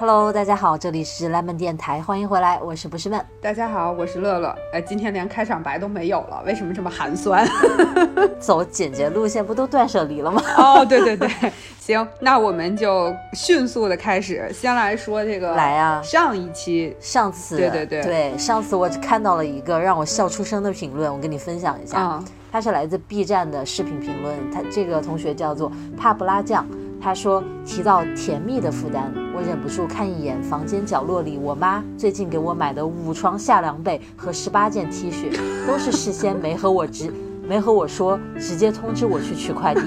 Hello，大家好，这里是 Lemon 电台，欢迎回来，我是不是问。大家好，我是乐乐。哎，今天连开场白都没有了，为什么这么寒酸？走简洁路线不都断舍离了吗？哦，对对对，行，那我们就迅速的开始，先来说这个。来呀，上一期，上次，对对对对，上次我看到了一个让我笑出声的评论，我跟你分享一下。嗯，它是来自 B 站的视频评论，他这个同学叫做帕布拉酱。他说：“提到甜蜜的负担，我忍不住看一眼房间角落里，我妈最近给我买的五床夏凉被和十八件 T 恤，都是事先没和我直。”没和我说，直接通知我去取快递。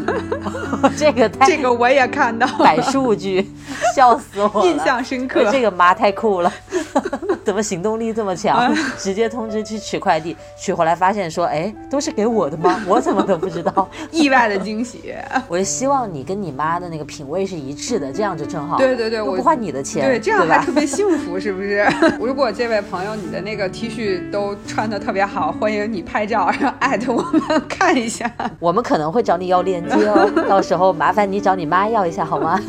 这个太这个我也看到摆数据，笑死我了，印象深刻。这个妈太酷了，怎么行动力这么强？直接通知去取快递，取回来发现说，哎，都是给我的吗？我怎么都不知道，意外的惊喜。我就希望你跟你妈的那个品味是一致的，这样就正好。对对对，我不花你的钱，对，这样还特别幸福，是不是？如果这位朋友你的那个 T 恤都穿的特别好，欢迎你拍照，然后艾特我们。看一下，我们可能会找你要链接哦，到时候麻烦你找你妈要一下好吗？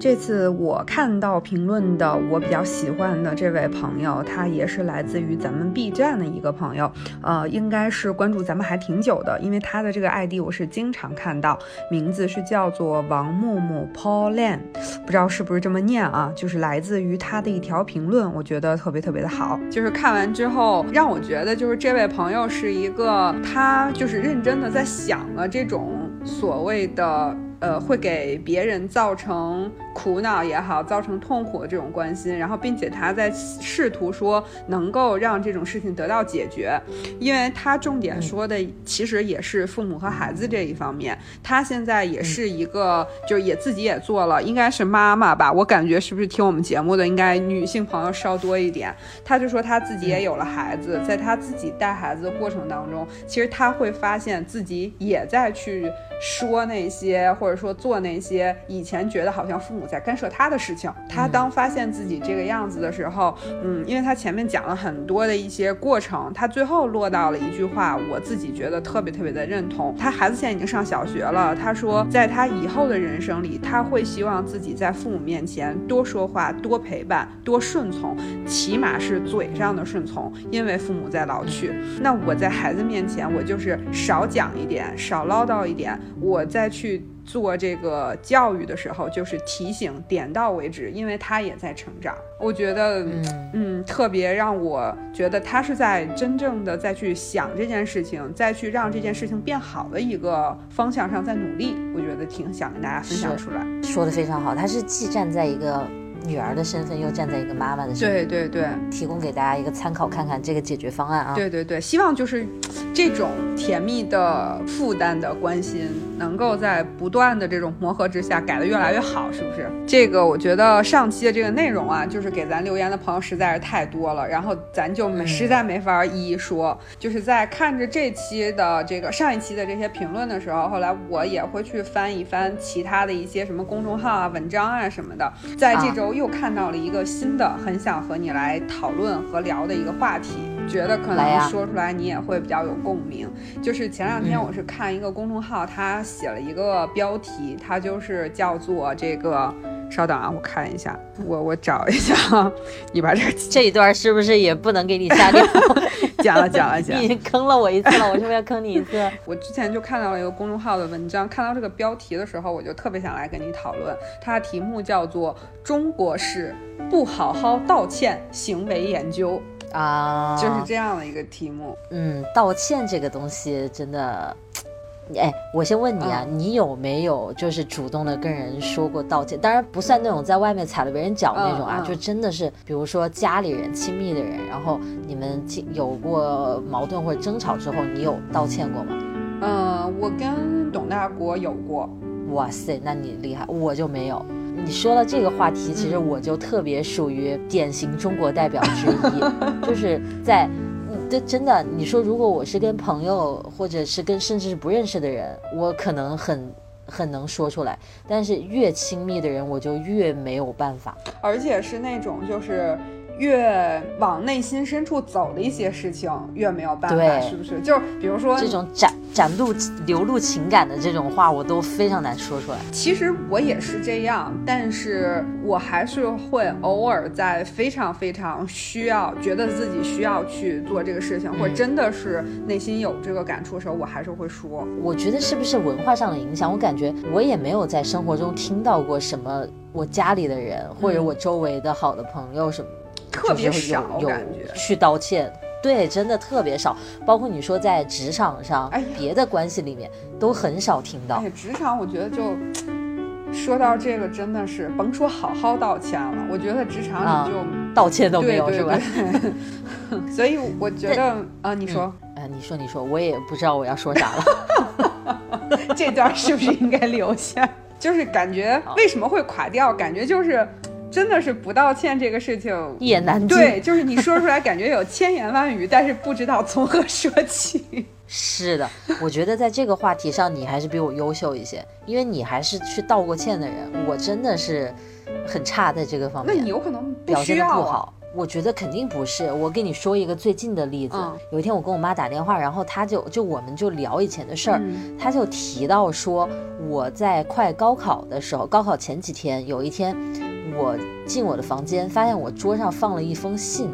这次我看到评论的，我比较喜欢的这位朋友，他也是来自于咱们 B 站的一个朋友，呃，应该是关注咱们还挺久的，因为他的这个 ID 我是经常看到，名字是叫做王木木 Paul Lan，不知道是不是这么念啊？就是来自于他的一条评论，我觉得特别特别的好，就是看完之后让我觉得，就是这位朋友是一个他就是认真的在想了这种所谓的。呃，会给别人造成苦恼也好，造成痛苦的这种关心，然后并且他在试图说能够让这种事情得到解决，因为他重点说的其实也是父母和孩子这一方面。他现在也是一个，就是也自己也做了，应该是妈妈吧？我感觉是不是听我们节目的应该女性朋友稍多一点？他就说他自己也有了孩子，在他自己带孩子的过程当中，其实他会发现自己也在去说那些或者。说做那些以前觉得好像父母在干涉他的事情，他当发现自己这个样子的时候，嗯，因为他前面讲了很多的一些过程，他最后落到了一句话，我自己觉得特别特别的认同。他孩子现在已经上小学了，他说在他以后的人生里，他会希望自己在父母面前多说话、多陪伴、多顺从，起码是嘴上的顺从，因为父母在老去。那我在孩子面前，我就是少讲一点，少唠叨一点，我再去。做这个教育的时候，就是提醒点到为止，因为他也在成长。我觉得，嗯，特别让我觉得他是在真正的再去想这件事情，再去让这件事情变好的一个方向上在努力。我觉得挺想跟大家分享出来，说的非常好。他是既站在一个。女儿的身份又站在一个妈妈的身份，对对对，提供给大家一个参考，看看这个解决方案啊。对对对，希望就是这种甜蜜的负担的关心，能够在不断的这种磨合之下改得越来越好，是不是？这个我觉得上期的这个内容啊，就是给咱留言的朋友实在是太多了，然后咱就没实在没法一一说。就是在看着这期的这个上一期的这些评论的时候，后来我也会去翻一翻其他的一些什么公众号啊、文章啊什么的，在这周。又看到了一个新的，很想和你来讨论和聊的一个话题，觉得可能说出来你也会比较有共鸣。就是前两天我是看一个公众号，他写了一个标题，他就是叫做这个。稍等啊，我看一下，我我找一下，你把这个这一段是不是也不能给你下掉？讲了讲了讲，你坑了我一次了，我是不是要坑你一次？我之前就看到了一个公众号的文章，看到这个标题的时候，我就特别想来跟你讨论。它的题目叫做《中国式不好好道歉行为研究》啊，就是这样的一个题目。嗯，道歉这个东西真的。哎，我先问你啊，你有没有就是主动的跟人说过道歉？当然不算那种在外面踩了别人脚那种啊，就真的是，比如说家里人、亲密的人，然后你们有过矛盾或者争吵之后，你有道歉过吗？嗯，我跟董大国有过。哇塞，那你厉害，我就没有。你说到这个话题，其实我就特别属于典型中国代表之一，就是在。这真的，你说如果我是跟朋友，或者是跟甚至是不认识的人，我可能很很能说出来，但是越亲密的人，我就越没有办法，而且是那种就是越往内心深处走的一些事情，越没有办法，是不是？就比如说这种展展露流露情感的这种话，我都非常难说出来。其实我也是这样，但是我还是会偶尔在非常非常需要，觉得自己需要去做这个事情，或者真的是内心有这个感触的时候，我还是会说。我觉得是不是文化上的影响？我感觉我也没有在生活中听到过什么，我家里的人或者我周围的好的朋友什么，特别少感觉去道歉。对，真的特别少，包括你说在职场上，哎，别的关系里面都很少听到。哎，职场我觉得就说到这个，真的是甭说好好道歉了，我觉得职场里就道歉都没有，是吧？所以我觉得啊，你说，哎，你说，你说，我也不知道我要说啥了。这段是不是应该留下？就是感觉为什么会垮掉？感觉就是。真的是不道歉这个事情一言难尽。对，就是你说出来感觉有千言万语，但是不知道从何说起。是的，我觉得在这个话题上你还是比我优秀一些，因为你还是去道过歉的人。我真的是很差在这个方面。那你有可能表现的不好。我觉得肯定不是。我跟你说一个最近的例子，有一天我跟我妈打电话，然后她就就我们就聊以前的事儿，她就提到说我在快高考的时候，高考前几天有一天。我进我的房间，发现我桌上放了一封信，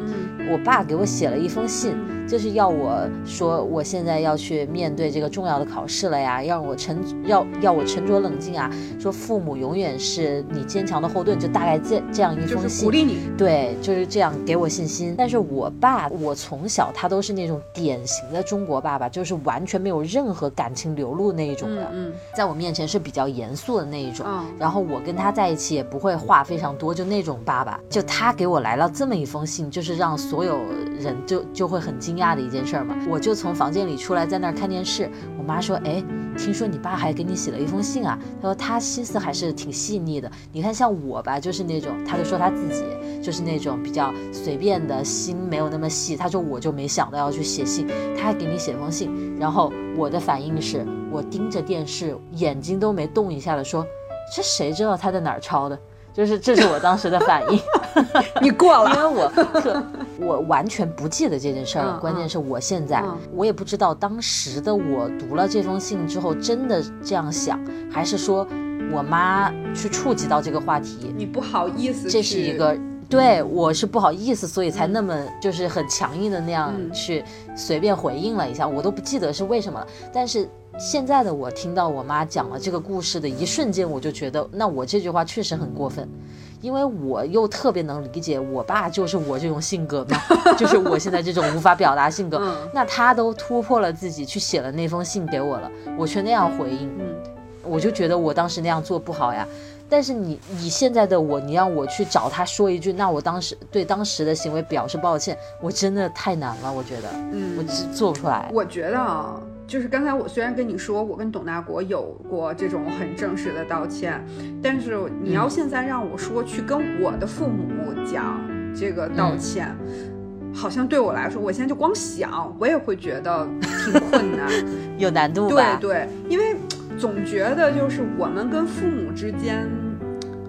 我爸给我写了一封信。就是要我说，我现在要去面对这个重要的考试了呀，让我沉要要我沉着冷静啊。说父母永远是你坚强的后盾，就大概这这样一封信，鼓励你。对，就是这样给我信心。但是我爸，我从小他都是那种典型的中国爸爸，就是完全没有任何感情流露那一种的。嗯，在我面前是比较严肃的那一种。嗯，然后我跟他在一起也不会话非常多，就那种爸爸。就他给我来了这么一封信，就是让所有人就就会很惊讶。的一件事嘛，我就从房间里出来，在那儿看电视。我妈说：“哎，听说你爸还给你写了一封信啊？”她说：“他心思还是挺细腻的。你看，像我吧，就是那种，他就说他自己就是那种比较随便的心，没有那么细。他说我就没想到要去写信，他还给你写封信。然后我的反应是，我盯着电视，眼睛都没动一下的说：这谁知道他在哪儿抄的？”就是这是我当时的反应，你过了，因为我我完全不记得这件事儿。关键是我现在我也不知道当时的我读了这封信之后真的这样想，还是说我妈去触及到这个话题，你不好意思。这是一个对我是不好意思，所以才那么就是很强硬的那样去随便回应了一下，我都不记得是为什么了，但是。现在的我听到我妈讲了这个故事的一瞬间，我就觉得，那我这句话确实很过分，因为我又特别能理解我爸就是我这种性格嘛，就是我现在这种无法表达性格，那他都突破了自己去写了那封信给我了，我却那样回应，嗯，我就觉得我当时那样做不好呀。但是你你现在的我，你让我去找他说一句，那我当时对当时的行为表示抱歉，我真的太难了，我觉得，嗯，我做不出来。我觉得啊。就是刚才我虽然跟你说我跟董大国有过这种很正式的道歉，但是你要现在让我说去跟我的父母讲这个道歉，好像对我来说，我现在就光想我也会觉得挺困难，有难度吧？对对，因为总觉得就是我们跟父母之间，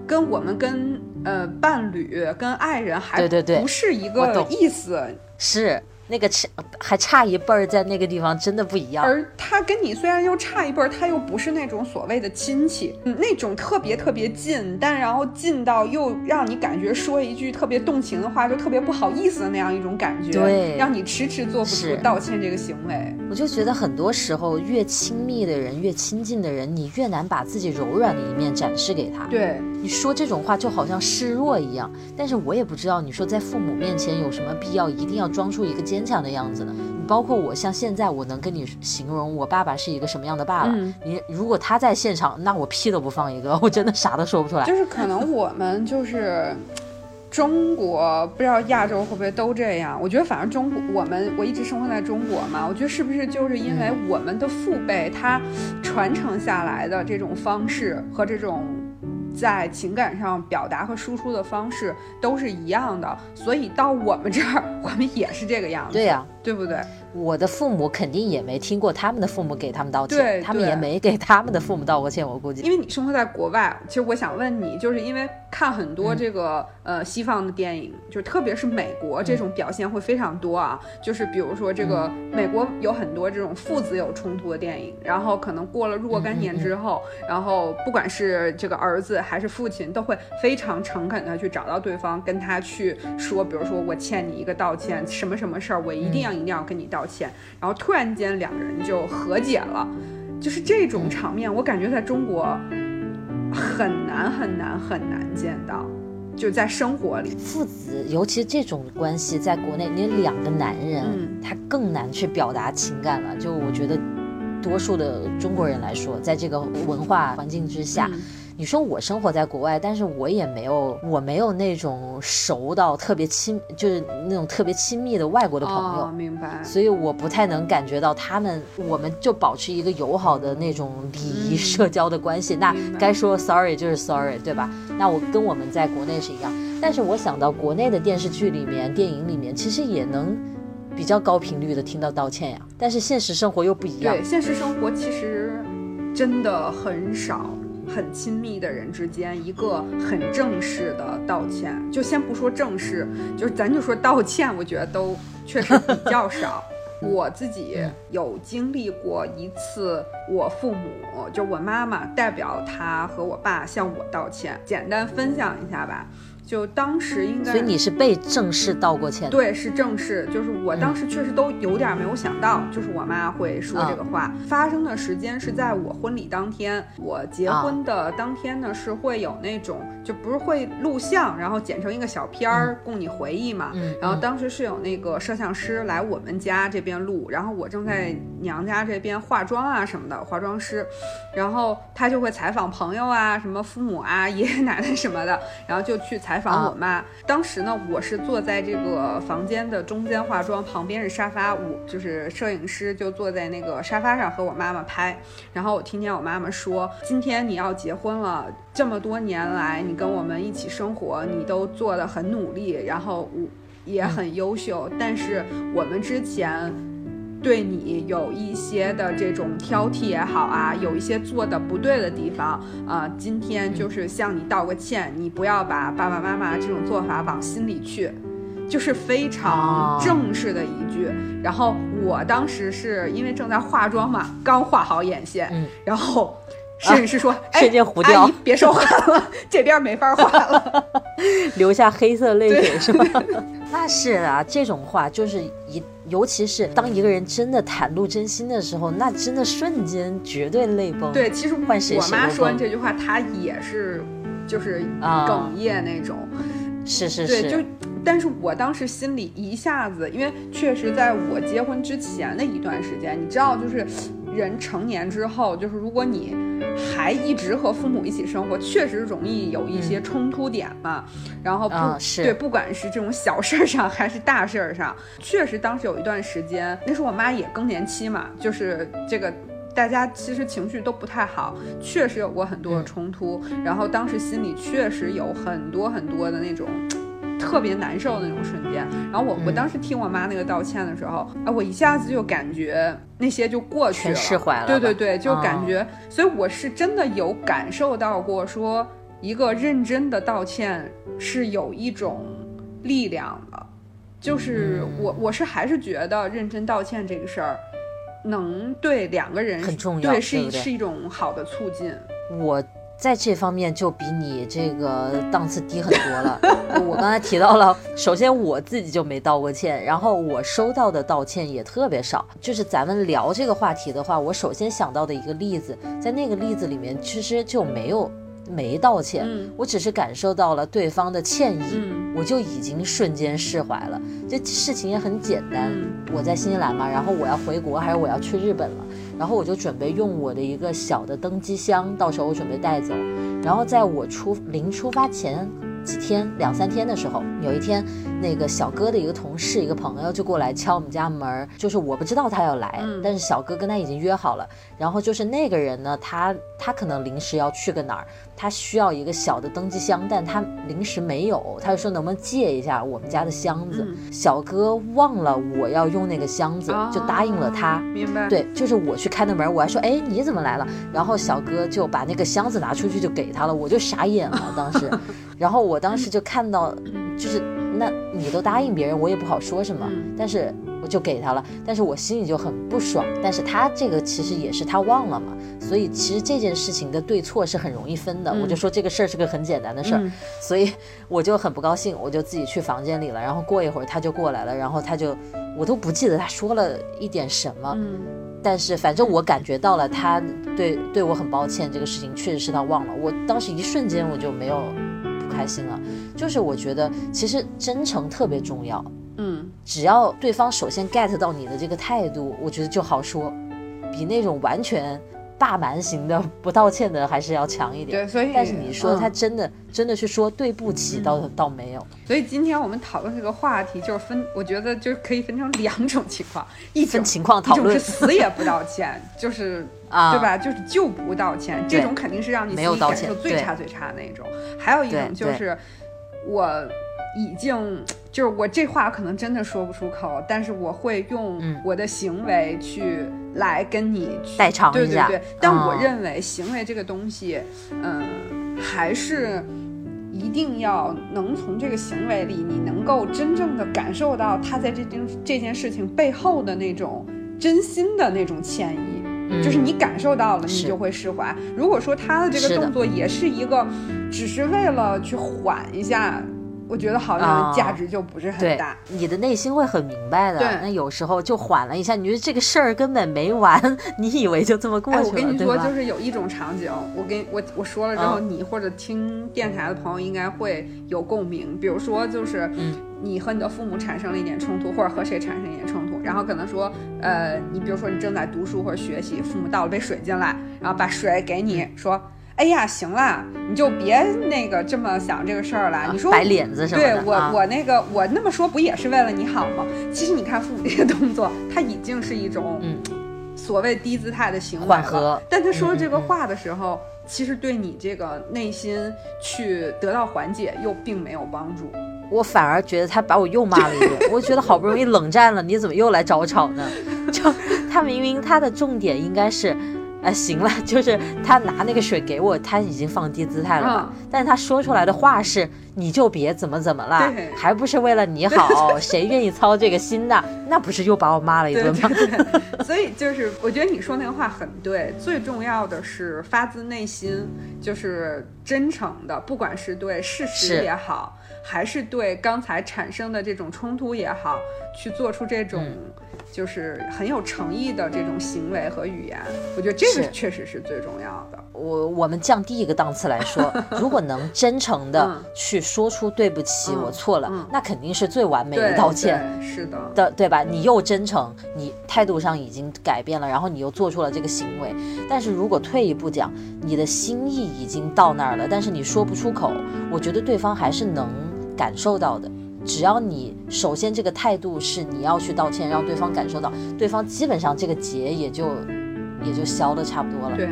跟我们跟呃伴侣、跟爱人还对对对，不是一个意思，是。那个差还差一辈儿，在那个地方真的不一样。而他跟你虽然又差一辈儿，他又不是那种所谓的亲戚，那种特别特别近，但然后近到又让你感觉说一句特别动情的话，就特别不好意思的那样一种感觉，对，让你迟迟做不出道歉这个行为。我就觉得很多时候，越亲密的人，越亲近的人，你越难把自己柔软的一面展示给他。对，你说这种话就好像示弱一样。但是我也不知道，你说在父母面前有什么必要，一定要装出一个。坚强的样子呢？你包括我，像现在我能跟你形容我爸爸是一个什么样的爸爸。你如果他在现场，那我屁都不放一个，我真的啥都说不出来。就是可能我们就是中国，不知道亚洲会不会都这样？我觉得反正中国，我们我一直生活在中国嘛，我觉得是不是就是因为我们的父辈他传承下来的这种方式和这种。在情感上表达和输出的方式都是一样的，所以到我们这儿，我们也是这个样子。对呀，对不对？我的父母肯定也没听过他们的父母给他们道歉，他们也没给他们的父母道过歉。我估计，因为你生活在国外，其实我想问你，就是因为看很多这个呃西方的电影，就特别是美国这种表现会非常多啊。就是比如说这个美国有很多这种父子有冲突的电影，然后可能过了若干年之后，然后不管是这个儿子还是父亲，都会非常诚恳的去找到对方，跟他去说，比如说我欠你一个道歉，什么什么事儿，我一定要一定要跟你道歉，然后突然间两个人就和解了，就是这种场面，我感觉在中国很难很难很难见到，就在生活里，父子尤其这种关系，在国内你两个男人，他更难去表达情感了。就我觉得，多数的中国人来说，在这个文化环境之下。你说我生活在国外，但是我也没有，我没有那种熟到特别亲，就是那种特别亲密的外国的朋友，明白。所以我不太能感觉到他们，我们就保持一个友好的那种礼仪社交的关系。那该说 sorry 就是 sorry，对吧？那我跟我们在国内是一样。但是我想到国内的电视剧里面、电影里面，其实也能比较高频率的听到道歉呀。但是现实生活又不一样。对，现实生活其实真的很少。很亲密的人之间，一个很正式的道歉，就先不说正式，就是咱就说道歉，我觉得都确实比较少。我自己有经历过一次，我父母就我妈妈代表她和我爸向我道歉，简单分享一下吧。就当时应该，所以你是被正式道过歉？对，是正式。就是我当时确实都有点没有想到，就是我妈会说这个话。发生的时间是在我婚礼当天，我结婚的当天呢是会有那种，就不是会录像，然后剪成一个小片儿供你回忆嘛。然后当时是有那个摄像师来我们家这边录，然后我正在娘家这边化妆啊什么的，化妆师，然后他就会采访朋友啊，什么父母啊、爷爷奶奶什么的，然后就去采。采访我妈，当时呢，我是坐在这个房间的中间化妆，旁边是沙发，我就是摄影师就坐在那个沙发上和我妈妈拍。然后我听见我妈妈说：“今天你要结婚了，这么多年来你跟我们一起生活，你都做的很努力，然后我也很优秀，但是我们之前。”对你有一些的这种挑剔也好啊，有一些做的不对的地方啊，今天就是向你道个歉，你不要把爸爸妈妈这种做法往心里去，就是非常正式的一句。然后我当时是因为正在化妆嘛，刚画好眼线，然后。摄影师说：“瞬间糊掉，别说话了，这边没法画了，留下黑色泪水是吗？那是啊，这种话就是一，尤其是当一个人真的袒露真心的时候，那真的瞬间绝对泪崩。对，其实我妈说完这句话，她也是，就是哽咽那种。是是是，对，就，但是我当时心里一下子，因为确实在我结婚之前的一段时间，你知道，就是。”人成年之后，就是如果你还一直和父母一起生活，确实容易有一些冲突点嘛。然后不对，不管是这种小事儿上还是大事儿上，确实当时有一段时间，那时候我妈也更年期嘛，就是这个大家其实情绪都不太好，确实有过很多的冲突。然后当时心里确实有很多很多的那种。特别难受的那种瞬间，然后我我当时听我妈那个道歉的时候，哎，我一下子就感觉那些就过去了，释怀了。对对对，就感觉，所以我是真的有感受到过，说一个认真的道歉是有一种力量的，就是我我是还是觉得认真道歉这个事儿能对两个人很重要，对，是是一种好的促进。我。在这方面就比你这个档次低很多了。我刚才提到了，首先我自己就没道过歉，然后我收到的道歉也特别少。就是咱们聊这个话题的话，我首先想到的一个例子，在那个例子里面其实就没有没道歉，我只是感受到了对方的歉意，我就已经瞬间释怀了。这事情也很简单，我在新西兰嘛，然后我要回国还是我要去日本了。然后我就准备用我的一个小的登机箱，到时候我准备带走。然后在我出临出发前几天两三天的时候，有一天那个小哥的一个同事一个朋友就过来敲我们家门儿，就是我不知道他要来，但是小哥跟他已经约好了。然后就是那个人呢，他他可能临时要去个哪儿，他需要一个小的登机箱，但他临时没有，他就说能不能借一下我们家的箱子。小哥忘了我要用那个箱子，就答应了他。明白？对，就是我去开的门，我还说哎你怎么来了？然后小哥就把那个箱子拿出去就给他了，我就傻眼了当时。然后我当时就看到，就是那你都答应别人，我也不好说什么，但是我就给他了，但是我心里就很不爽。但是他这个其实也是他忘了嘛，所以其实这件事情的对错是很容易分的。我就说这个事儿是个很简单的事儿，所以 我就很不高兴，我就自己去房间里了。然后过一会儿他就过来了，然后他就我都不记得他说了一点什么，但是反正我感觉到了他对对我很抱歉，这个事情确实是他忘了。我当时一瞬间我就没有。开心了，就是我觉得其实真诚特别重要，嗯，只要对方首先 get 到你的这个态度，我觉得就好说，比那种完全霸蛮型的不道歉的还是要强一点。对，所以但是你说他真的真的是说对不起，倒倒没有。所以今天我们讨论这个话题，就是分，我觉得就是可以分成两种情况，一分情况讨论，是死也不道歉，就是。啊，对吧？就是就不道歉，这种肯定是让你自己感受最差最差的那种。还有一种就是，我已经就是我这话可能真的说不出口，但是我会用我的行为去来跟你代偿一下。对对对。但我认为行为这个东西，嗯，还是一定要能从这个行为里，你能够真正的感受到他在这件这件事情背后的那种真心的那种歉意。就是你感受到了，你就会释怀。如果说他的这个动作也是一个，只是为了去缓一下。我觉得好像价值就不是很大，你的内心会很明白的。对，那有时候就缓了一下，你觉得这个事儿根本没完，你以为就这么过去了？我跟你说，就是有一种场景，我跟我我说了之后，你或者听电台的朋友应该会有共鸣。比如说，就是你和你的父母产生了一点冲突，或者和谁产生一点冲突，然后可能说，呃，你比如说你正在读书或者学习，父母倒了杯水进来，然后把水给你说。哎呀，行了，你就别那个这么想这个事儿了。你说摆脸子什么的，对我我那个我那么说不也是为了你好吗？其实你看父母这个动作，他已经是一种所谓低姿态的行为了。但他说这个话的时候，其实对你这个内心去得到缓解又并没有帮助。我反而觉得他把我又骂了一顿。我觉得好不容易冷战了，你怎么又来找吵呢？就他明明他的重点应该是。哎，行了，就是他拿那个水给我，他已经放低姿态了吧？但是他说出来的话是，你就别怎么怎么了，还不是为了你好？谁愿意操这个心呢？那不是又把我骂了一顿吗？所以就是，我觉得你说那个话很对。最重要的是发自内心，就是真诚的，不管是对事实也好，还是对刚才产生的这种冲突也好，去做出这种。就是很有诚意的这种行为和语言，我觉得这个确实是最重要的。我我们降低一个档次来说，如果能真诚的去说出对不起，我错了，那肯定是最完美的道歉。是的，的对吧？你又真诚，你态度上已经改变了，然后你又做出了这个行为。但是如果退一步讲，你的心意已经到那儿了，但是你说不出口，我觉得对方还是能感受到的。只要你首先这个态度是你要去道歉，让对方感受到，对方基本上这个结也就也就消的差不多了。对，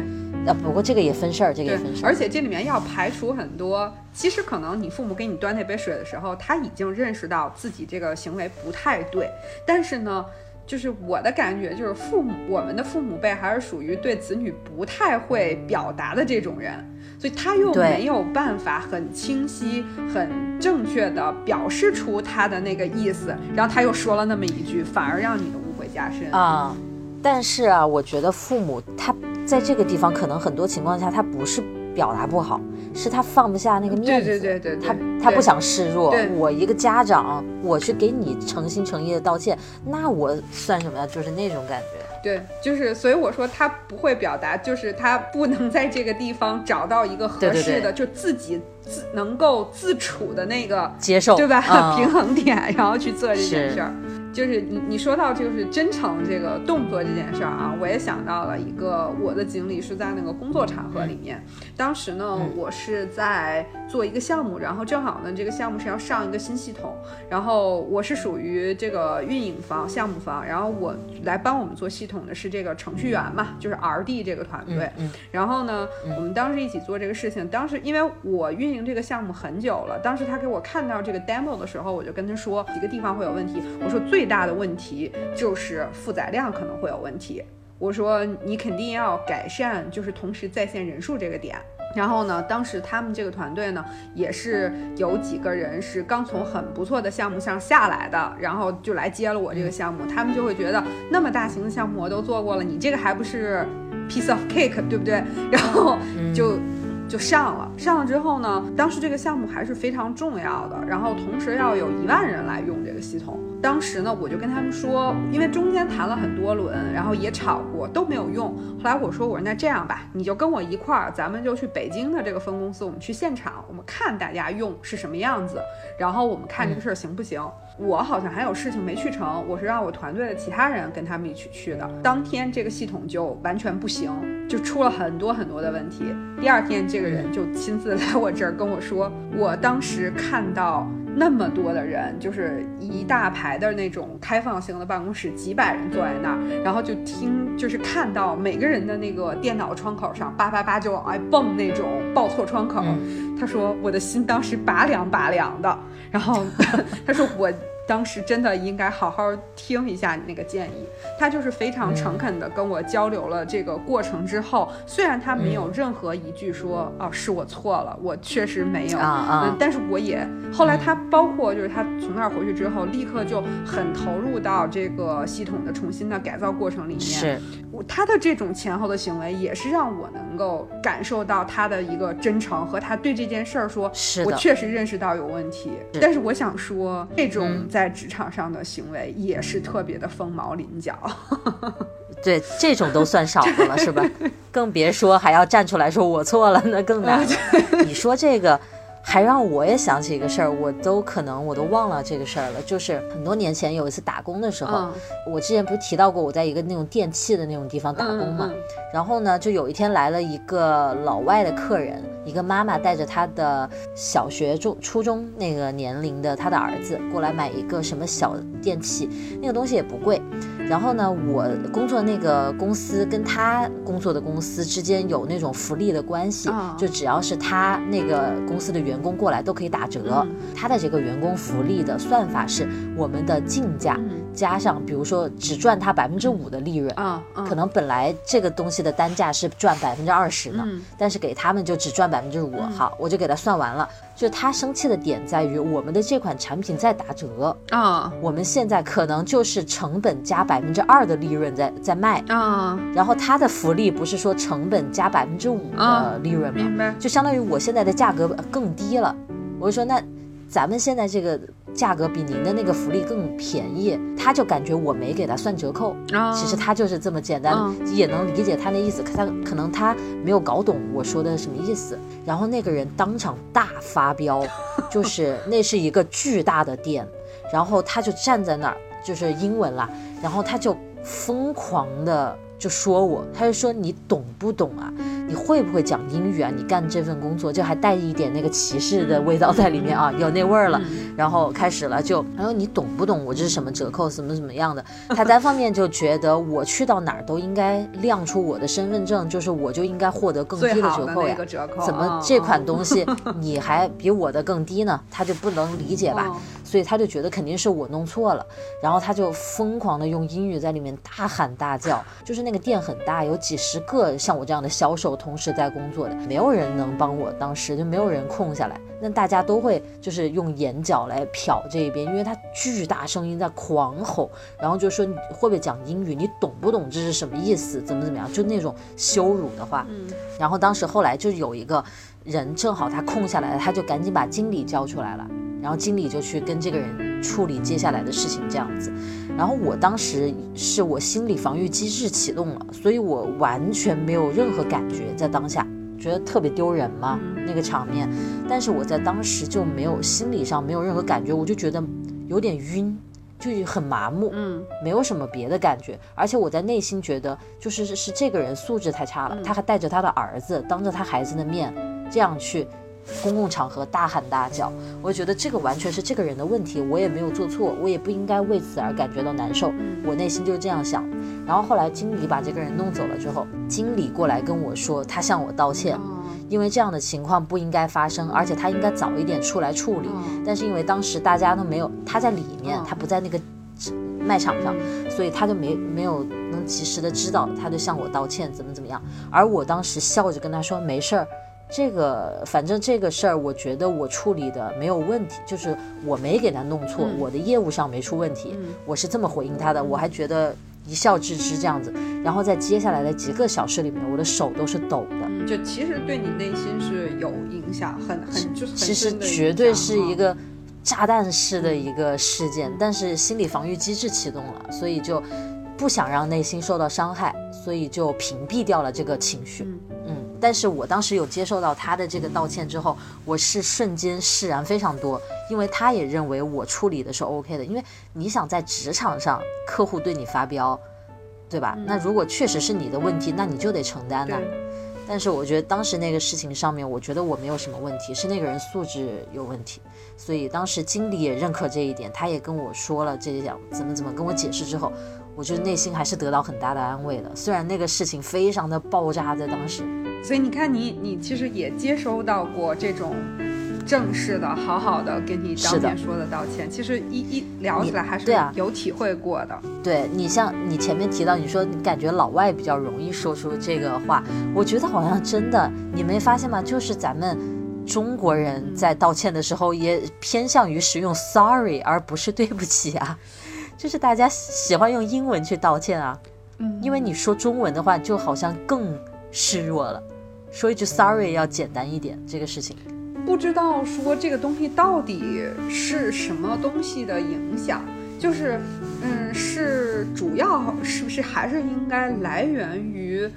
啊，不过这个也分事儿，这个也分事儿。而且这里面要排除很多，其实可能你父母给你端那杯水的时候，他已经认识到自己这个行为不太对，但是呢，就是我的感觉就是父母，我们的父母辈还是属于对子女不太会表达的这种人。所以他又没有办法很清晰、很正确的表示出他的那个意思，然后他又说了那么一句，反而让你的误会加深啊。但是啊，我觉得父母他在这个地方可能很多情况下他不是表达不好，是他放不下那个面子，对对对对，他他不想示弱。我一个家长，我去给你诚心诚意的道歉，那我算什么呀？就是那种感觉。对，就是所以我说他不会表达，就是他不能在这个地方找到一个合适的，就自己自能够自处的那个接受，对吧？平衡点，然后去做这件事儿。就是你你说到就是真诚这个动作这件事儿啊，我也想到了一个我的经历，是在那个工作场合里面。当时呢，我是在做一个项目，然后正好呢，这个项目是要上一个新系统，然后我是属于这个运营方、项目方，然后我来帮我们做系统的是这个程序员嘛，就是 R D 这个团队。然后呢，我们当时一起做这个事情，当时因为我运营这个项目很久了，当时他给我看到这个 demo 的时候，我就跟他说几个地方会有问题，我说最大的问题就是负载量可能会有问题。我说你肯定要改善，就是同时在线人数这个点。然后呢，当时他们这个团队呢，也是有几个人是刚从很不错的项目上下来的，然后就来接了我这个项目。他们就会觉得那么大型的项目我都做过了，你这个还不是 piece of cake，对不对？然后就。就上了，上了之后呢，当时这个项目还是非常重要的，然后同时要有一万人来用这个系统。当时呢，我就跟他们说，因为中间谈了很多轮，然后也吵过，都没有用。后来我说，我说那这样吧，你就跟我一块儿，咱们就去北京的这个分公司，我们去现场，我们看大家用是什么样子，然后我们看这个事儿行不行。我好像还有事情没去成，我是让我团队的其他人跟他们一起去的。当天这个系统就完全不行，就出了很多很多的问题。第二天这个人就亲自来我这儿跟我说，我当时看到。那么多的人，就是一大排的那种开放型的办公室，几百人坐在那儿，然后就听，就是看到每个人的那个电脑窗口上叭叭叭就往外蹦那种报错窗口。他说我的心当时拔凉拔凉的，然后 他说我。当时真的应该好好听一下你那个建议。他就是非常诚恳的跟我交流了这个过程之后，虽然他没有任何一句说哦是我错了，我确实没有，嗯，但是我也后来他包括就是他从那儿回去之后，立刻就很投入到这个系统的重新的改造过程里面。是，他的这种前后的行为也是让我能够感受到他的一个真诚和他对这件事儿说，是我确实认识到有问题。但是我想说这种在。在职场上的行为也是特别的凤毛麟角，对这种都算少的了，是吧？更别说还要站出来说我错了，那更难。你说这个。还让我也想起一个事儿，我都可能我都忘了这个事儿了。就是很多年前有一次打工的时候，我之前不是提到过我在一个那种电器的那种地方打工嘛。然后呢，就有一天来了一个老外的客人，一个妈妈带着她的小学中初中那个年龄的她的儿子过来买一个什么小电器，那个东西也不贵。然后呢，我工作那个公司跟他工作的公司之间有那种福利的关系，就只要是他那个公司的员工过来都可以打折。他的这个员工福利的算法是我们的进价加上，比如说只赚他百分之五的利润啊，可能本来这个东西的单价是赚百分之二十的，但是给他们就只赚百分之五。好，我就给他算完了。就他生气的点在于，我们的这款产品在打折啊，我们现在可能就是成本加百分之二的利润在在卖啊，然后他的福利不是说成本加百分之五的利润吗？就相当于我现在的价格更低了，我就说那。咱们现在这个价格比您的那个福利更便宜，他就感觉我没给他算折扣，其实他就是这么简单，也能理解他那意思。他可能他没有搞懂我说的什么意思，然后那个人当场大发飙，就是那是一个巨大的店，然后他就站在那儿，就是英文啦，然后他就疯狂的。就说我，他就说你懂不懂啊？你会不会讲英语啊？你干这份工作就还带一点那个歧视的味道在里面啊，有那味儿了。然后开始了，就然后你懂不懂我这是什么折扣，怎么怎么样的？他单方面就觉得我去到哪儿都应该亮出我的身份证，就是我就应该获得更低的折扣呀。怎么这款东西你还比我的更低呢？他就不能理解吧？所以他就觉得肯定是我弄错了，然后他就疯狂的用英语在里面大喊大叫。就是那个店很大，有几十个像我这样的销售同时在工作的，没有人能帮我，当时就没有人空下来。那大家都会就是用眼角来瞟这一边，因为他巨大声音在狂吼，然后就说你会不会讲英语？你懂不懂这是什么意思？怎么怎么样？就那种羞辱的话。嗯。然后当时后来就有一个人正好他空下来了，他就赶紧把经理叫出来了。然后经理就去跟这个人处理接下来的事情，这样子。然后我当时是我心理防御机制启动了，所以我完全没有任何感觉，在当下觉得特别丢人嘛那个场面。但是我在当时就没有心理上没有任何感觉，我就觉得有点晕，就很麻木，嗯，没有什么别的感觉。而且我在内心觉得，就是是这个人素质太差了，他还带着他的儿子，当着他孩子的面这样去。公共场合大喊大叫，我就觉得这个完全是这个人的问题，我也没有做错，我也不应该为此而感觉到难受。我内心就是这样想。然后后来经理把这个人弄走了之后，经理过来跟我说，他向我道歉，因为这样的情况不应该发生，而且他应该早一点出来处理。但是因为当时大家都没有，他在里面，他不在那个卖场上，所以他就没没有能及时的知道，他就向我道歉，怎么怎么样。而我当时笑着跟他说，没事儿。这个反正这个事儿，我觉得我处理的没有问题，就是我没给他弄错，我的业务上没出问题，我是这么回应他的。我还觉得一笑置之这样子。然后在接下来的几个小时里面，我的手都是抖的。就其实对你内心是有影响，很很就是其实绝对是一个炸弹式的一个事件，但是心理防御机制启动了，所以就不想让内心受到伤害，所以就屏蔽掉了这个情绪。嗯。但是我当时有接受到他的这个道歉之后，我是瞬间释然非常多，因为他也认为我处理的是 OK 的。因为你想在职场上，客户对你发飙，对吧？那如果确实是你的问题，那你就得承担呐。但是我觉得当时那个事情上面，我觉得我没有什么问题，是那个人素质有问题。所以当时经理也认可这一点，他也跟我说了这一点怎么怎么跟我解释之后，我觉得内心还是得到很大的安慰的。虽然那个事情非常的爆炸，在当时。所以你看，你你其实也接收到过这种正式的、好好的给你当面说的道歉。其实一一聊起来还是有体会过的。对你像你前面提到，你说你感觉老外比较容易说出这个话，我觉得好像真的，你没发现吗？就是咱们中国人在道歉的时候也偏向于使用 sorry 而不是对不起啊，就是大家喜欢用英文去道歉啊。嗯，因为你说中文的话，就好像更示弱了。说一句 sorry 要简单一点，这个事情，不知道说这个东西到底是什么东西的影响，就是，嗯，是主要是不是还是应该来源于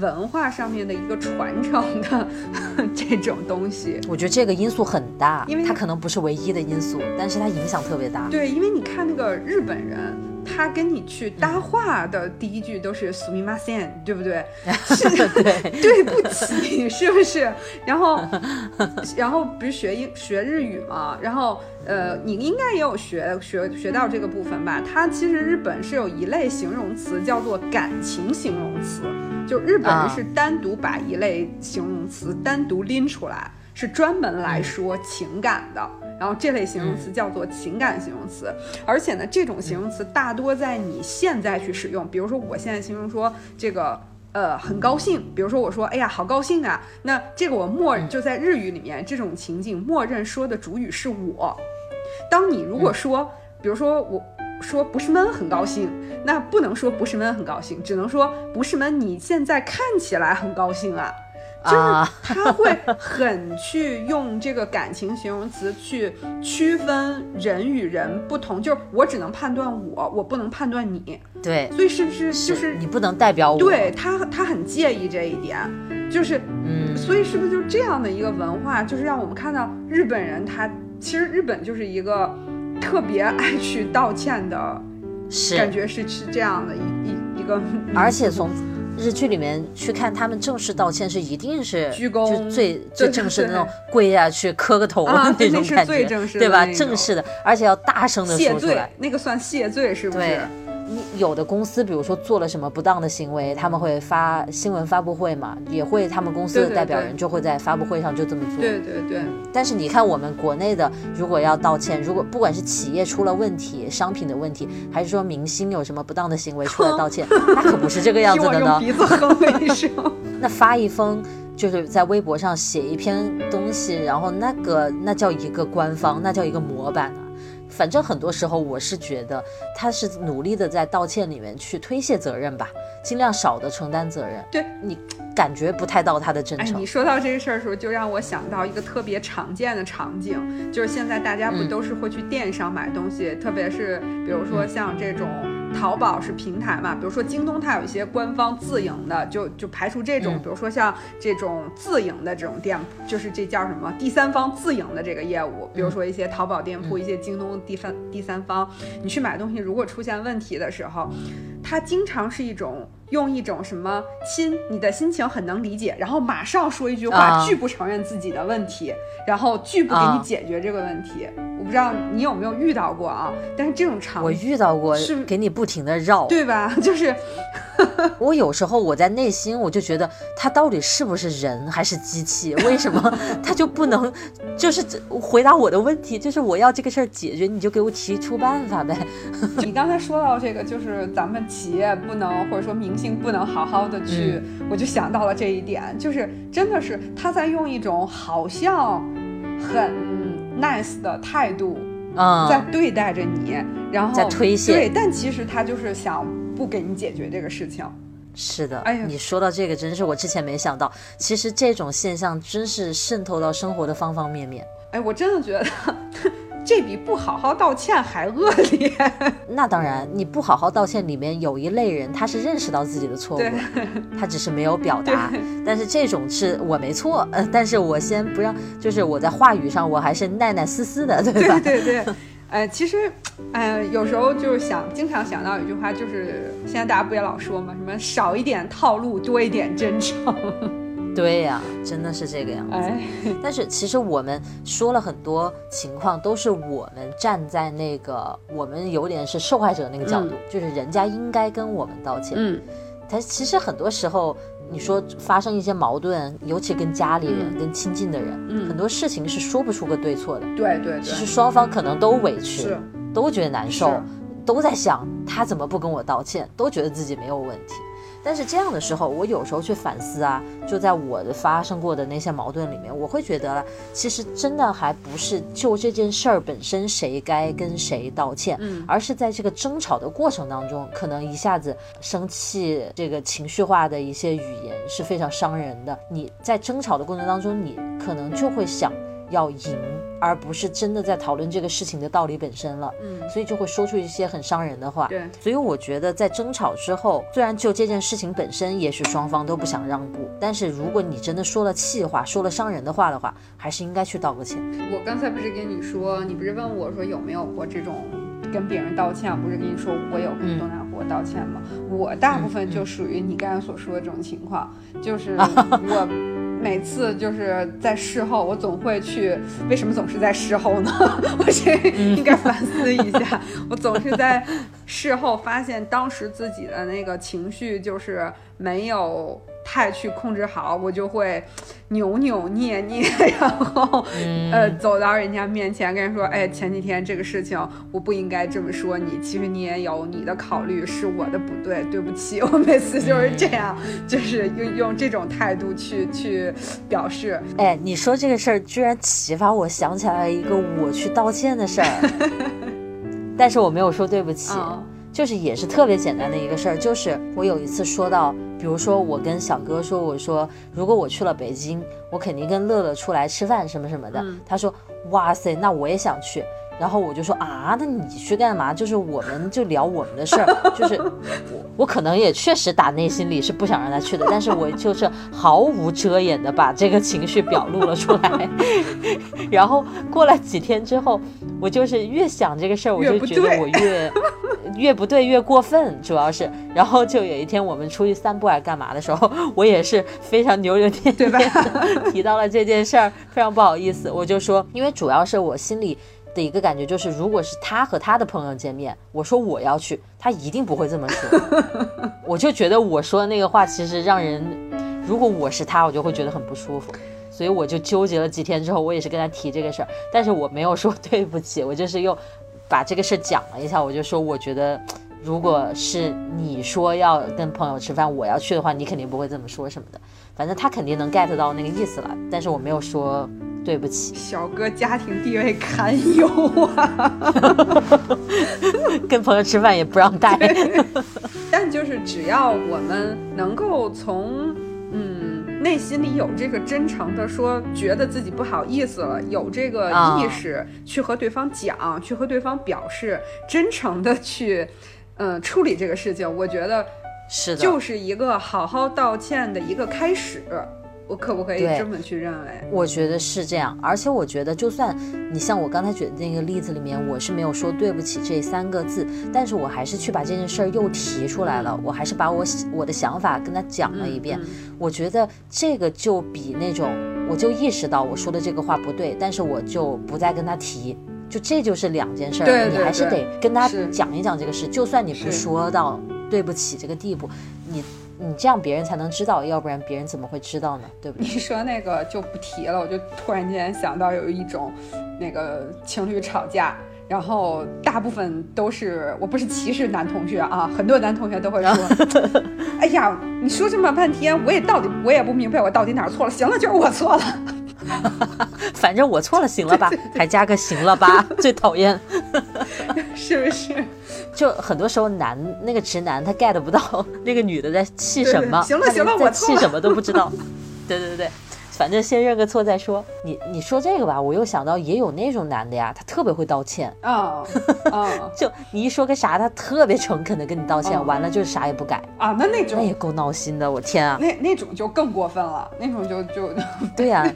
文化上面的一个传承的 这种东西？我觉得这个因素很大，因为它可能不是唯一的因素，但是它影响特别大。对，因为你看那个日本人。他跟你去搭话的第一句都是 “sumimasen”，对不对？是 对，对不起，是不是？然后，然后不是学英学日语嘛？然后，呃，你应该也有学学学到这个部分吧？它其实日本是有一类形容词叫做感情形容词，就日本人是单独把一类形容词单独拎出来，是专门来说情感的。然后这类形容词叫做情感形容词，而且呢，这种形容词大多在你现在去使用。比如说，我现在形容说这个呃很高兴，比如说我说哎呀好高兴啊，那这个我默就在日语里面这种情景默认说的主语是我。当你如果说，比如说我说不是闷很高兴，那不能说不是闷很高兴，只能说不是闷你现在看起来很高兴啊。就是他会很去用这个感情形容词去区分人与人不同，就是我只能判断我，我不能判断你。对，所以是不是就是你不能代表我？对他，他很介意这一点，就是嗯，所以是不是就这样的一个文化，就是让我们看到日本人他其实日本就是一个特别爱去道歉的，是感觉是是这样的一一一个，而且从。日剧里面去看他们正式道歉是一定是鞠躬，就最最正式的那种跪下去磕个头的那种感觉，对吧？正式的，而且要大声的说出来，那个算谢罪是不是？你有的公司，比如说做了什么不当的行为，他们会发新闻发布会嘛，也会他们公司的代表人就会在发布会上就这么做。对对对。但是你看我们国内的，如果要道歉，如果不管是企业出了问题、商品的问题，还是说明星有什么不当的行为出来道歉，那可不是这个样子的呢。那发一封就是在微博上写一篇东西，然后那个那叫一个官方，那叫一个模板啊。反正很多时候，我是觉得他是努力的在道歉里面去推卸责任吧，尽量少的承担责任。对你感觉不太到他的真诚。哎，你说到这个事儿的时候，就让我想到一个特别常见的场景，就是现在大家不都是会去电商买东西，特别是比如说像这种。淘宝是平台嘛，比如说京东，它有一些官方自营的，就就排除这种，比如说像这种自营的这种店，就是这叫什么第三方自营的这个业务，比如说一些淘宝店铺，一些京东第三第三方，你去买东西，如果出现问题的时候。他经常是一种用一种什么亲，你的心情很能理解，然后马上说一句话，拒不承认自己的问题，然后拒不给你解决这个问题。我不知道你有没有遇到过啊？但是这种场我遇到过，是给你不停的绕，对吧？就是。我有时候我在内心我就觉得他到底是不是人还是机器？为什么他就不能就是回答我的问题？就是我要这个事儿解决，你就给我提出办法呗。你刚才说到这个，就是咱们企业不能或者说明星不能好好的去，我就想到了这一点，就是真的是他在用一种好像很 nice 的态度啊在对待着你，然后在推卸。对，但其实他就是想。不给你解决这个事情，是的。哎呀，你说到这个，真是我之前没想到。其实这种现象真是渗透到生活的方方面面。哎，我真的觉得 这比不好好道歉还恶劣。那当然，你不好好道歉，里面有一类人，他是认识到自己的错误，他只是没有表达。但是这种是我没错，呃，但是我先不让，就是我在话语上我还是耐耐丝丝的，对吧？对对。哎，其实，哎，有时候就是想，经常想到一句话，就是现在大家不也老说嘛？什么少一点套路，多一点真诚。对呀，真的是这个样子。但是其实我们说了很多情况，都是我们站在那个我们有点是受害者那个角度，就是人家应该跟我们道歉。嗯，但其实很多时候。你说发生一些矛盾，尤其跟家里人、跟亲近的人，很多事情是说不出个对错的。对对对，其实双方可能都委屈，都觉得难受，都在想他怎么不跟我道歉，都觉得自己没有问题。但是这样的时候，我有时候去反思啊，就在我的发生过的那些矛盾里面，我会觉得，其实真的还不是就这件事儿本身谁该跟谁道歉，嗯，而是在这个争吵的过程当中，可能一下子生气，这个情绪化的一些语言是非常伤人的。你在争吵的过程当中，你可能就会想。要赢，而不是真的在讨论这个事情的道理本身了。嗯，所以就会说出一些很伤人的话。对，所以我觉得在争吵之后，虽然就这件事情本身，也许双方都不想让步，但是如果你真的说了气话，说了伤人的话的话，还是应该去道个歉。我刚才不是跟你说，你不是问我说有没有过这种跟别人道歉？不是跟你说我有跟东南火道歉吗？我大部分就属于你刚才所说的这种情况，就是 我。每次就是在事后，我总会去。为什么总是在事后呢？我这应该反思一下。我总是在事后发现，当时自己的那个情绪就是没有。太去控制好，我就会扭扭捏捏，然后呃走到人家面前跟人说，哎，前几天这个事情我不应该这么说你，其实你也有你的考虑，是我的不对，对不起。我每次就是这样，就是用用这种态度去去表示。哎，你说这个事儿居然启发我想起来一个我去道歉的事儿，但是我没有说对不起。就是也是特别简单的一个事儿，就是我有一次说到，比如说我跟小哥说，我说如果我去了北京，我肯定跟乐乐出来吃饭什么什么的。他说，哇塞，那我也想去。然后我就说啊，那你去干嘛？就是我们就聊我们的事儿，就是我我可能也确实打内心里是不想让他去的，但是我就是毫无遮掩的把这个情绪表露了出来。然后过了几天之后，我就是越想这个事儿，我就觉得我越 越不对，越过分，主要是。然后就有一天我们出去散步还干嘛的时候，我也是非常扭扭捏捏的提到了这件事儿，非常不好意思，我就说，因为主要是我心里。的一个感觉就是，如果是他和他的朋友见面，我说我要去，他一定不会这么说。我就觉得我说的那个话，其实让人，如果我是他，我就会觉得很不舒服。所以我就纠结了几天之后，我也是跟他提这个事儿，但是我没有说 对不起，我就是又把这个事讲了一下。我就说，我觉得如果是你说要跟朋友吃饭，我要去的话，你肯定不会这么说什么的。反正他肯定能 get 到那个意思了，但是我没有说。对不起，小哥家庭地位堪忧啊，跟朋友吃饭也不让带。但就是只要我们能够从嗯内心里有这个真诚的说，觉得自己不好意思了，有这个意识去和对方讲，去和对方表示，真诚的去嗯处理这个事情，我觉得是的，就是一个好好道歉的一个开始。我可不可以这么去认为？我觉得是这样，而且我觉得，就算你像我刚才举的那个例子里面，我是没有说对不起这三个字，但是我还是去把这件事儿又提出来了，我还是把我我的想法跟他讲了一遍。我觉得这个就比那种，我就意识到我说的这个话不对，但是我就不再跟他提，就这就是两件事儿。你还是得跟他讲一讲这个事，就算你不说到对不起这个地步，你。你这样别人才能知道，要不然别人怎么会知道呢？对不对？你说那个就不提了，我就突然间想到有一种，那个情侣吵架，然后大部分都是，我不是歧视男同学啊，很多男同学都会说，哎呀，你说这么半天，我也到底我也不明白我到底哪儿错了，行了，就是我错了，反正我错了，行了吧？还加个行了吧？最讨厌，是不是？就很多时候男那个直男他 get 不到那个女的在气什么，行了行了，我气什么都不知道。对对对对，反正先认个错再说。你你说这个吧，我又想到也有那种男的呀，他特别会道歉啊啊！就你一说个啥，他特别诚恳的跟你道歉，完了就是啥也不改啊。那那种那也够闹心的，我天啊！那那种就更过分了，那种就就对呀。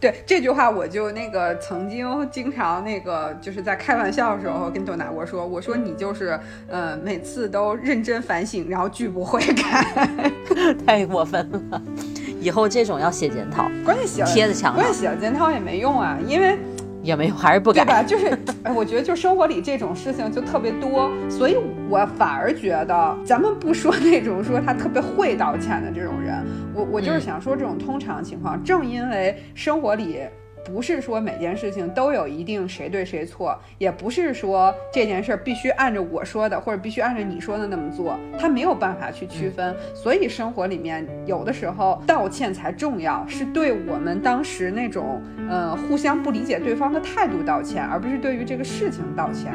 对这句话，我就那个曾经经常那个就是在开玩笑的时候跟董大国说，我说你就是呃每次都认真反省，然后拒不悔改，太过分了。以后这种要写检讨，关键写贴在墙上，关键写了检讨也没用啊，因为。也没有，还是不改，对吧？就是，哎，我觉得就生活里这种事情就特别多，所以我反而觉得，咱们不说那种说他特别会道歉的这种人，我我就是想说这种通常情况，正因为生活里。不是说每件事情都有一定谁对谁错，也不是说这件事儿必须按照我说的或者必须按照你说的那么做，他没有办法去区分。所以生活里面有的时候道歉才重要，是对我们当时那种呃互相不理解对方的态度道歉，而不是对于这个事情道歉。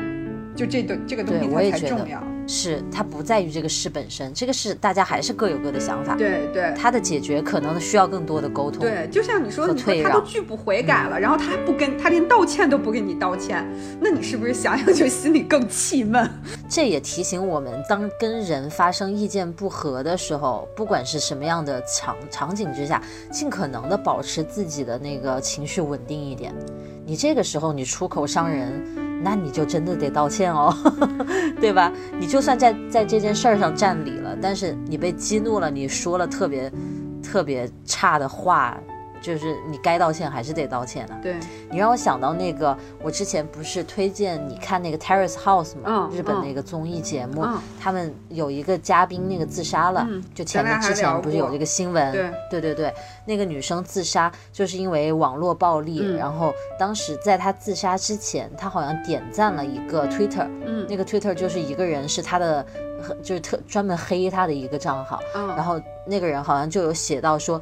就这个这个东西它才重要。是它不在于这个事本身，这个事大家还是各有各的想法。对对，它的解决可能需要更多的沟通。对，就像你说，你说他都拒不悔改了，然后他还不跟他连道歉都不跟你道歉，那你是不是想想就心里更气闷？这也提醒我们，当跟人发生意见不合的时候，不管是什么样的场场景之下，尽可能的保持自己的那个情绪稳定一点。你这个时候你出口伤人。那你就真的得道歉哦，对吧？你就算在在这件事儿上占理了，但是你被激怒了，你说了特别特别差的话。就是你该道歉还是得道歉的。对你让我想到那个，我之前不是推荐你看那个 Terrace House 吗？日本那个综艺节目，他们有一个嘉宾那个自杀了，就前面之前不是有这个新闻？对对对对，那个女生自杀就是因为网络暴力，然后当时在她自杀之前，她好像点赞了一个 Twitter，嗯，那个 Twitter 就是一个人是她的。就是特专门黑他的一个账号，然后那个人好像就有写到说，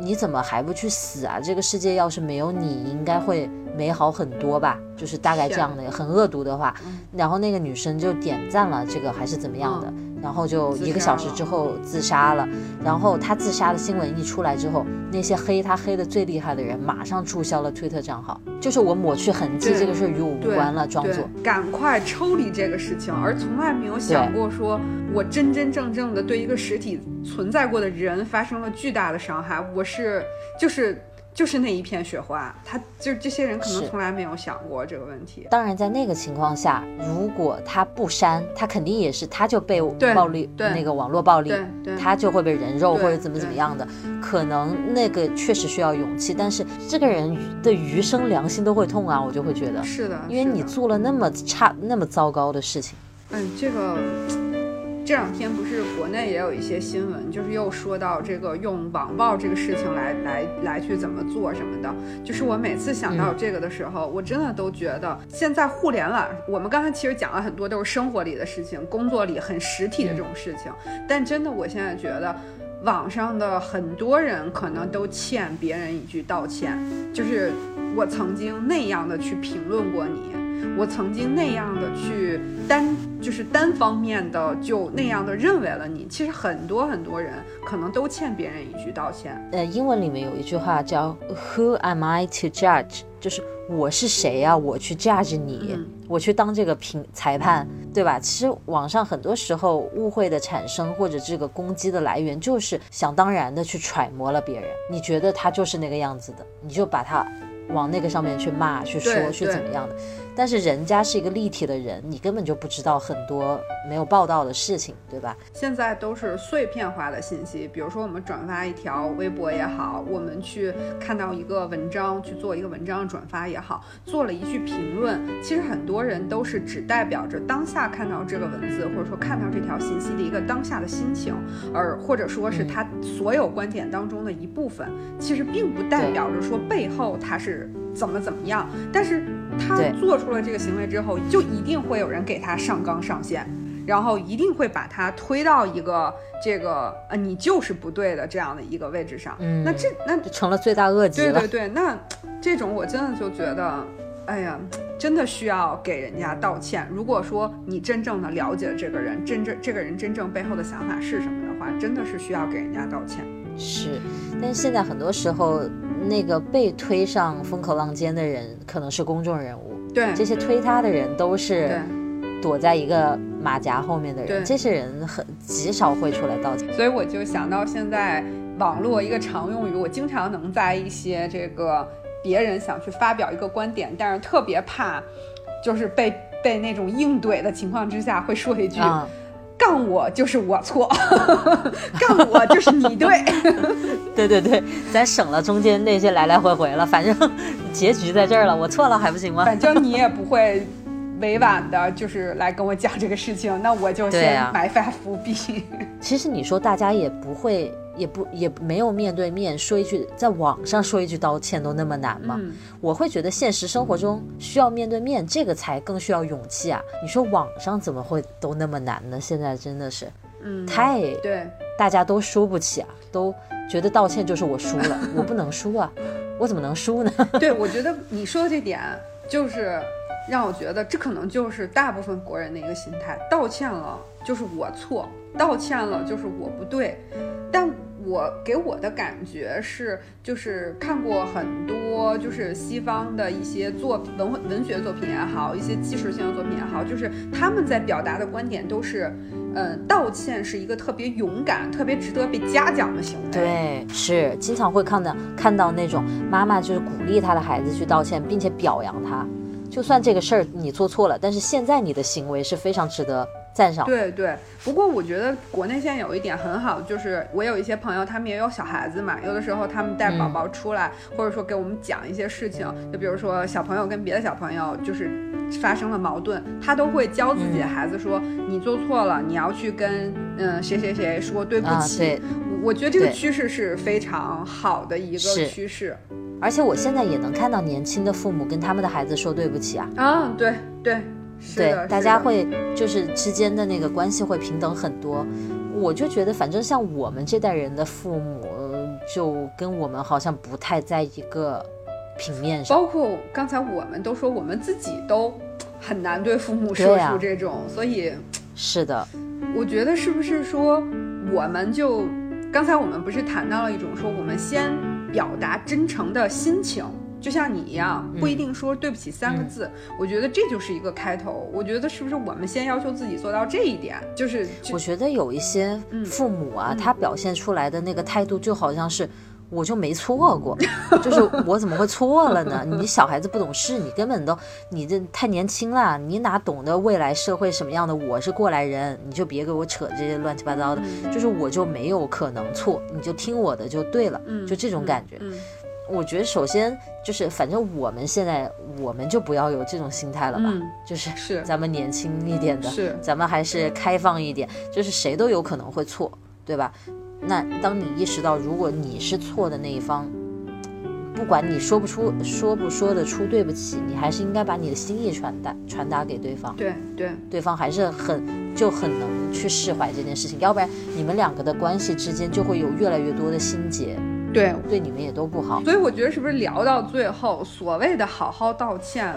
你怎么还不去死啊？这个世界要是没有你，应该会美好很多吧？就是大概这样的很恶毒的话。然后那个女生就点赞了这个还是怎么样的？然后就一个小时之后自杀了。然后他自杀的新闻一出来之后，那些黑他黑的最厉害的人马上注销了推特账号，就是我抹去痕迹，这个事儿与我无关了，装作赶快抽离这个事情，而从来没有想过说我真真正正的对一个实体存在过的人发生了巨大的伤害，我是就是。就是那一片雪花，他就这些人可能从来没有想过这个问题。当然，在那个情况下，如果他不删，他肯定也是他就被暴力那个网络暴力，他就会被人肉或者怎么怎么样的。可能那个确实需要勇气，但是这个人的余生良心都会痛啊，我就会觉得是的，因为你做了那么差、那么糟糕的事情。嗯，这个。这两天不是国内也有一些新闻，就是又说到这个用网暴这个事情来来来去怎么做什么的。就是我每次想到这个的时候，我真的都觉得现在互联网，我们刚才其实讲了很多都是生活里的事情，工作里很实体的这种事情。但真的，我现在觉得网上的很多人可能都欠别人一句道歉，就是我曾经那样的去评论过你。我曾经那样的去单就是单方面的就那样的认为了你，其实很多很多人可能都欠别人一句道歉。呃，英文里面有一句话叫 Who am I to judge？就是我是谁呀？我去 judge 你？我去当这个评裁判，对吧？其实网上很多时候误会的产生或者这个攻击的来源，就是想当然的去揣摩了别人，你觉得他就是那个样子的，你就把他往那个上面去骂、去说、去怎么样的。但是人家是一个立体的人，你根本就不知道很多没有报道的事情，对吧？现在都是碎片化的信息，比如说我们转发一条微博也好，我们去看到一个文章去做一个文章的转发也好，做了一句评论，其实很多人都是只代表着当下看到这个文字或者说看到这条信息的一个当下的心情，而或者说是他所有观点当中的一部分，其实并不代表着说背后他是怎么怎么样，但是。他做出了这个行为之后，就一定会有人给他上纲上线，然后一定会把他推到一个这个呃你就是不对的这样的一个位置上。嗯，那这那成了罪大恶极了。对对对，那这种我真的就觉得，哎呀，真的需要给人家道歉。如果说你真正的了解这个人，真正这个人真正背后的想法是什么的话，真的是需要给人家道歉。是，但是现在很多时候。那个被推上风口浪尖的人可能是公众人物，对，这些推他的人都是躲在一个马甲后面的人，这些人很极少会出来道歉。所以我就想到现在网络一个常用语，我经常能在一些这个别人想去发表一个观点，但是特别怕就是被被那种硬怼的情况之下，会说一句。杠我就是我错，杠我就是你对，对对对，咱省了中间那些来来回回了，反正 结局在这儿了，我错了还不行吗？反正你也不会委婉的，就是来跟我讲这个事情，那我就先埋下伏笔。其实你说大家也不会。也不也没有面对面说一句，在网上说一句道歉都那么难吗？我会觉得现实生活中需要面对面，这个才更需要勇气啊！你说网上怎么会都那么难呢？现在真的是，嗯，太对，大家都输不起啊，都觉得道歉就是我输了，我不能输啊，我怎么能输呢？对，我觉得你说的这点就是让我觉得这可能就是大部分国人的一个心态，道歉了就是我错，道歉了就是我不对，但。我给我的感觉是，就是看过很多，就是西方的一些作文文学作品也好，一些纪实性的作品也好，就是他们在表达的观点都是，嗯，道歉是一个特别勇敢、特别值得被嘉奖的行为。对，是经常会看到看到那种妈妈就是鼓励她的孩子去道歉，并且表扬他，就算这个事儿你做错了，但是现在你的行为是非常值得。赞赏对对，不过我觉得国内现在有一点很好，就是我有一些朋友，他们也有小孩子嘛，有的时候他们带宝宝出来，或者说给我们讲一些事情，就比如说小朋友跟别的小朋友就是发生了矛盾，他都会教自己的孩子说，你做错了，你要去跟嗯谁谁谁说对不起。我觉得这个趋势是非常好的一个趋势，而且我现在也能看到年轻的父母跟他们的孩子说对不起啊。啊，对对。对，大家会就是之间的那个关系会平等很多。我就觉得，反正像我们这代人的父母，就跟我们好像不太在一个平面上。包括刚才我们都说，我们自己都很难对父母说出这种，所以是的。我觉得是不是说，我们就刚才我们不是谈到了一种说，我们先表达真诚的心情。就像你一样，不一定说对不起三个字，我觉得这就是一个开头。我觉得是不是我们先要求自己做到这一点？就是我觉得有一些父母啊，他表现出来的那个态度就好像是我就没错过，就是我怎么会错了呢？你小孩子不懂事，你根本都你这太年轻了，你哪懂得未来社会什么样的？我是过来人，你就别给我扯这些乱七八糟的。就是我就没有可能错，你就听我的就对了，就这种感觉。我觉得首先就是，反正我们现在我们就不要有这种心态了吧，就是是咱们年轻一点的，是咱们还是开放一点，就是谁都有可能会错，对吧？那当你意识到如果你是错的那一方，不管你说不出说不说得出对不起，你还是应该把你的心意传达传达给对方，对对，对方还是很就很能去释怀这件事情，要不然你们两个的关系之间就会有越来越多的心结。对，对你们也都不好，所以我觉得是不是聊到最后，所谓的好好道歉，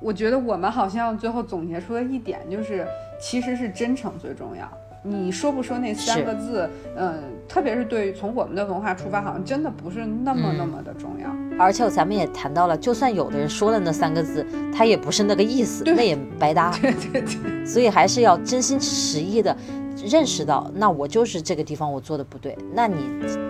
我觉得我们好像最后总结出的一点就是，其实是真诚最重要。你说不说那三个字，嗯，特别是对于从我们的文化出发，好像真的不是那么那么的重要。而且咱们也谈到了，就算有的人说了那三个字，他也不是那个意思，那也白搭。对对对。所以还是要真心实意的。认识到，那我就是这个地方我做的不对。那你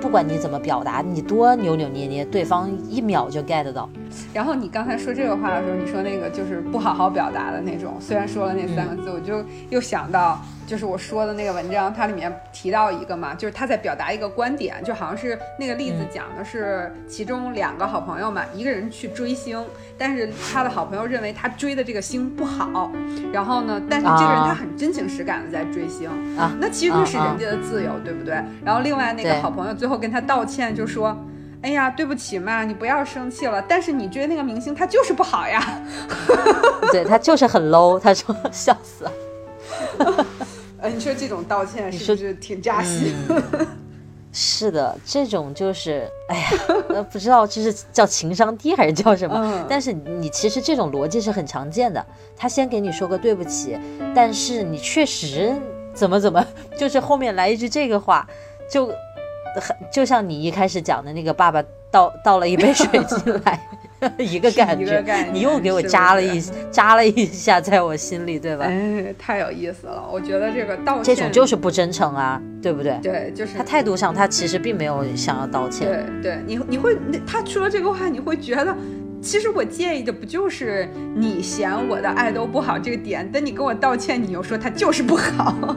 不管你怎么表达，你多扭扭捏捏，对方一秒就 get 到。然后你刚才说这个话的时候，你说那个就是不好好表达的那种。虽然说了那三个字，我就又想到。就是我说的那个文章，它里面提到一个嘛，就是他在表达一个观点，就好像是那个例子讲的是其中两个好朋友嘛，一个人去追星，但是他的好朋友认为他追的这个星不好，然后呢，但是这个人他很真情实感的在追星啊，那其实是人家的自由，对不对？然后另外那个好朋友最后跟他道歉，就说，哎呀，对不起嘛，你不要生气了，但是你追那个明星他就是不好呀，对他就是很 low，他说笑死了。呃，你说这种道歉是不是挺扎心？是的，这种就是，哎呀，呃，不知道这是叫情商低还是叫什么？但是你其实这种逻辑是很常见的。他先给你说个对不起，但是你确实怎么怎么，就是后面来一句这个话，就很就像你一开始讲的那个爸爸倒倒了一杯水 进来。一个感觉，你又给我扎了一扎了一下，在我心里，对吧？哎，太有意思了。我觉得这个道歉，这种就是不真诚啊，对不对？对，就是他态度上，他其实并没有想要道歉。对，对你你会他说这个话，你会觉得，其实我介意的不就是你嫌我的爱都不好这个点？但你跟我道歉，你又说他就是不好。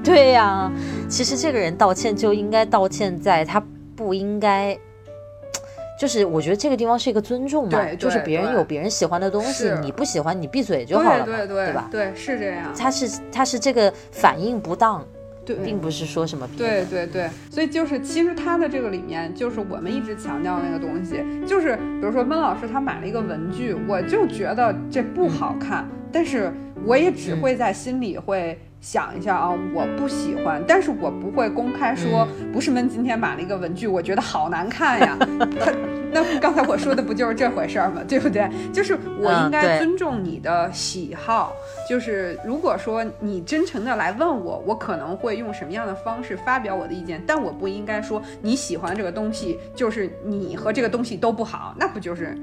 对呀，其实这个人道歉就应该道歉在他不应该。就是我觉得这个地方是一个尊重嘛，就是别人有别人喜欢的东西，你不喜欢你闭嘴就好了，对对吧？对，是这样。他是他是这个反应不当，对，并不是说什么。对对对，所以就是其实他的这个里面，就是我们一直强调那个东西，就是比如说温老师他买了一个文具，我就觉得这不好看，但是我也只会在心里会。想一下啊，我不喜欢，但是我不会公开说，不是闷今天买了一个文具，我觉得好难看呀。他那刚才我说的不就是这回事儿吗？对不对？就是我应该尊重你的喜好。就是如果说你真诚的来问我，我可能会用什么样的方式发表我的意见，但我不应该说你喜欢这个东西，就是你和这个东西都不好，那不就是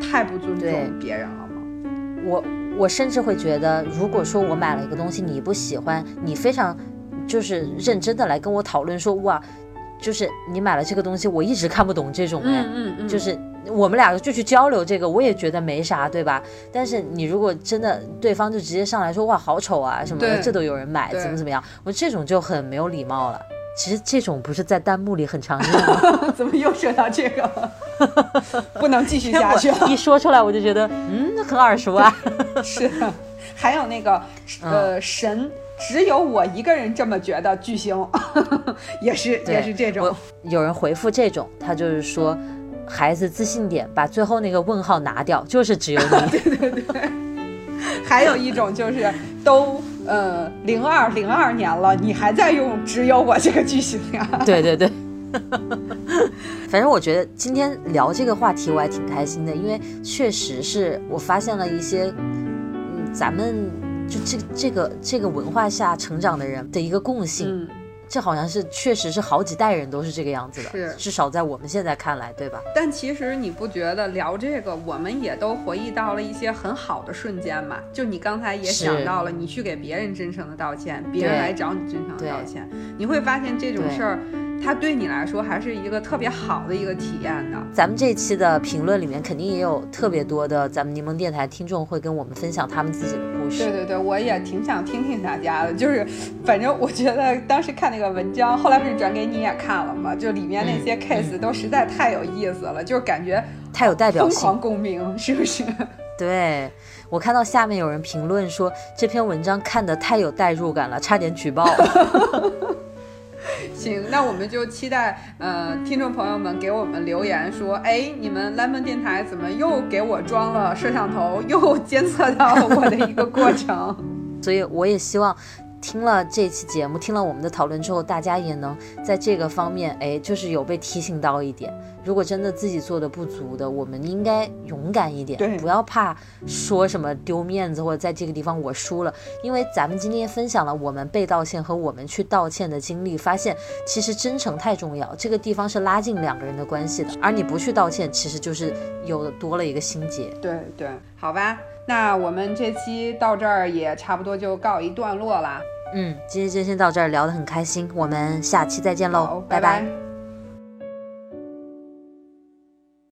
太不尊重别人了吗？我。我甚至会觉得，如果说我买了一个东西你不喜欢，你非常就是认真的来跟我讨论说，哇，就是你买了这个东西，我一直看不懂这种，嗯嗯嗯，就是我们两个就去交流这个，我也觉得没啥，对吧？但是你如果真的对方就直接上来说，哇，好丑啊什么的，这都有人买，怎么怎么样，我这种就很没有礼貌了。其实这种不是在弹幕里很常见吗？怎么又说到这个？不能继续下去了。一说出来我就觉得，嗯，很耳熟啊。是的，还有那个，呃，神只有我一个人这么觉得，巨星也是也是这种。有人回复这种，他就是说，孩子自信点，把最后那个问号拿掉，就是只有你。对对对。还有一种就是都。呃，零二零二年了，你还在用“只有我”这个句型呀？对对对，反正我觉得今天聊这个话题我还挺开心的，因为确实是我发现了一些，嗯，咱们就这这个这个文化下成长的人的一个共性。这好像是确实是好几代人都是这个样子的，是至少在我们现在看来，对吧？但其实你不觉得聊这个，我们也都回忆到了一些很好的瞬间嘛？就你刚才也想到了，你去给别人真诚的道歉，别人来找你真诚的道歉，你会发现这种事儿。它对你来说还是一个特别好的一个体验的。咱们这期的评论里面肯定也有特别多的咱们柠檬电台听众会跟我们分享他们自己的故事。对对对，我也挺想听听大家的。就是，反正我觉得当时看那个文章，后来不是转给你也看了嘛？就里面那些 case 都实在太有意思了，就是感觉太有代表性，疯狂共鸣，是不是？对我看到下面有人评论说这篇文章看得太有代入感了，差点举报。行，那我们就期待呃，听众朋友们给我们留言说，哎，你们 lemon 电台怎么又给我装了摄像头，又监测到我的一个过程？所以我也希望听了这期节目，听了我们的讨论之后，大家也能在这个方面，哎，就是有被提醒到一点。如果真的自己做的不足的，我们应该勇敢一点，不要怕说什么丢面子或者在这个地方我输了，因为咱们今天分享了我们被道歉和我们去道歉的经历，发现其实真诚太重要，这个地方是拉近两个人的关系的，而你不去道歉，其实就是有多了一个心结。对对，好吧，那我们这期到这儿也差不多就告一段落了。嗯，今天就先到这儿，聊得很开心，我们下期再见喽，拜拜。